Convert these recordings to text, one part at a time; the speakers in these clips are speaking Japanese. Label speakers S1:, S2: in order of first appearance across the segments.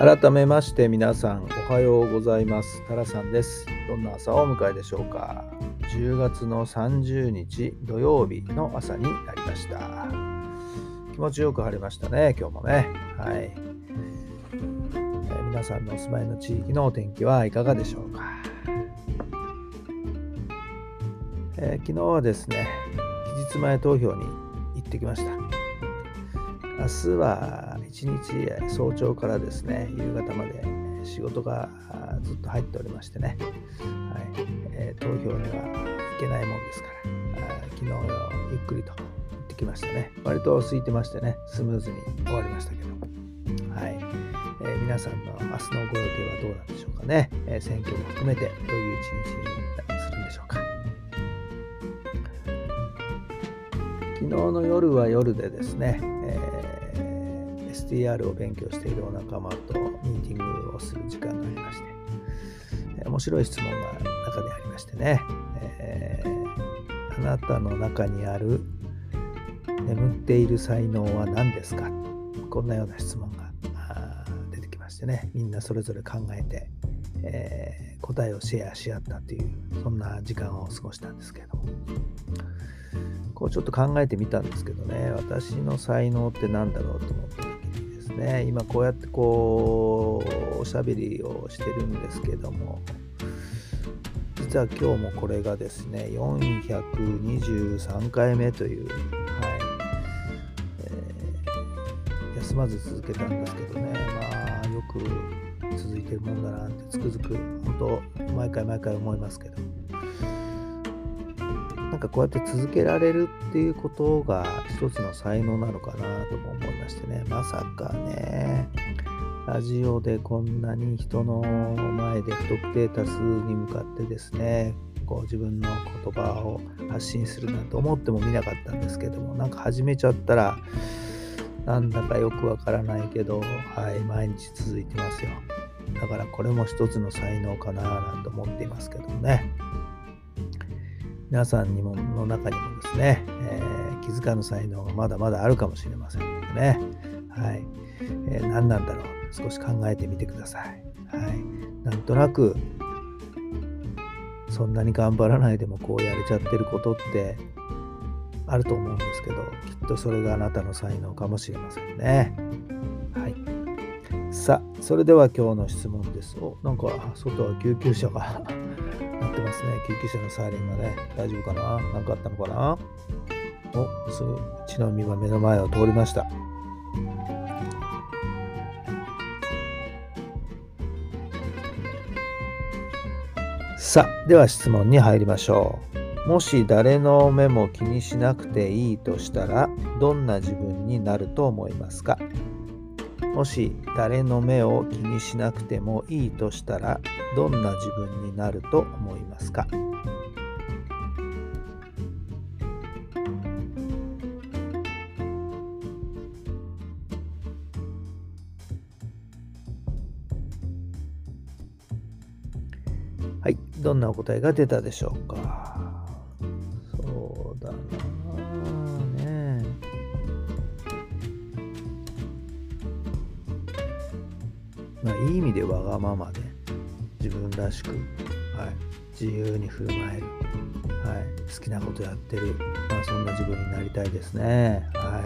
S1: 改めまして皆さんおはようございます。タラさんです。どんな朝をお迎えでしょうか。10月の30日土曜日の朝になりました。気持ちよく晴れましたね今日もね。はい、え、皆さんのお住まいの地域のお天気はいかがでしょうか、えー、昨日はですね期日前投票に行ってきました。明日は一日早朝からですね、夕方まで仕事がずっと入っておりましてね、はい。えー、投票には行けないもんですから、昨日ゆっくりと行ってきましたね。割と空いてましてね、スムーズに終わりましたけど、はい。えー、皆さんの明日のご予定はどうなんでしょうかね、えー、選挙も含めてどういう一日にするんでしょうか。昨日の夜は夜でですね、えー、STR を勉強しているお仲間とミーティングをする時間がありまして、え、面白い質問が中にありましてね、えー、あなたの中にある眠っている才能は何ですか？こんなような質問が出てきましてね、みんなそれぞれ考えて、えー、答えをシェアし合ったという、そんな時間を過ごしたんですけれども、こうちょっと考えてみたんですけどね、私の才能って何だろうと思った時にですね、今こうやってこう、おしゃべりをしてるんですけども、実は今日もこれがですね、423回目という、はい、えー、休まず続けたんですけどね、まあ、よく続いてるもんだなってつくづく、本当、毎回毎回思いますけど、なんかこうやって続けられるっていうことが一つの才能なのかなとも思いましてね、まさかね、ラジオでこんなに人の前で不特定多数に向かってですね、こう自分の言葉を発信するなんて思ってもみなかったんですけども、なんか始めちゃったら、なんだかよくわからないけど、はい、毎日続いてますよ。だからこれも一つの才能かななんて思っていますけどもね。皆さんにもの中にもですね、えー、気づかぬ才能がまだまだあるかもしれませんのでね。はい。えー、何なんだろう少し考えてみてください。はい。なんとなく、そんなに頑張らないでもこうやれちゃってることってあると思うんですけど、きっとそれがあなたの才能かもしれませんね。はい。さあ、それでは今日の質問です。お、なんか外は救急車が鳴ってますね。救急車のサイレンがね。大丈夫かな？何かあったのかな？お、すぐ、血の海が目の前を通りました。さあ、では質問に入りましょう。もし誰の目も気にしなくていいとしたら、どんな自分になると思いますか？もし誰の目を気にしなくてもいいとしたら、どんな自分になると思いますか？はい、どんなお答えが出たでしょうか？まあ、いい意味でわがままで、自分らしく、はい、自由に振る舞える、はい、好きなことやってる、まあ、そんな自分になりたいですね。は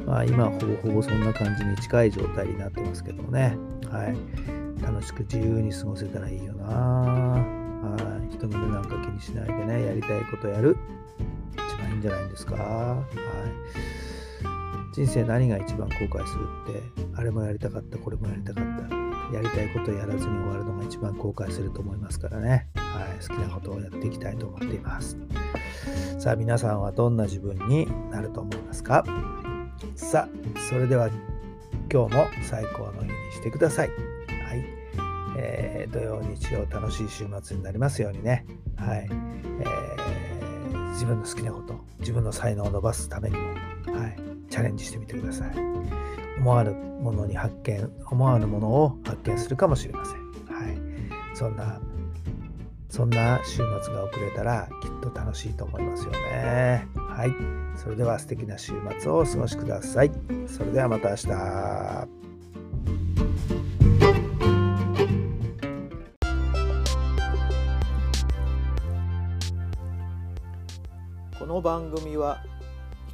S1: いまあ、今、ほぼほぼそんな感じに近い状態になってますけどね。はい楽しく自由に過ごせたらいいよな。はい。人目なんか気にしないでね、やりたいことやる。一番いいんじゃないですか。はい。人生何が一番後悔するって、あれもやりたかった、これもやりたかった。やりたいことをやらずに終わるのが一番後悔すると思いますからね。はい。好きなことをやっていきたいと思っています。さあ、皆さんはどんな自分になると思いますか？さあそれでは今日も最高の日にしてください。はいえー、土曜日曜楽しい週末になりますようにね、はいえー、自分の好きなこと自分の才能を伸ばすためにも、はい、チャレンジしてみてください。思わぬものに発見思わぬものを発見するかもしれません、はい、そんなそんな週末が遅れたらきっと楽しいと思いますよね。はい。それでは素敵な週末をお過ごしください。それではまた明日。この番組は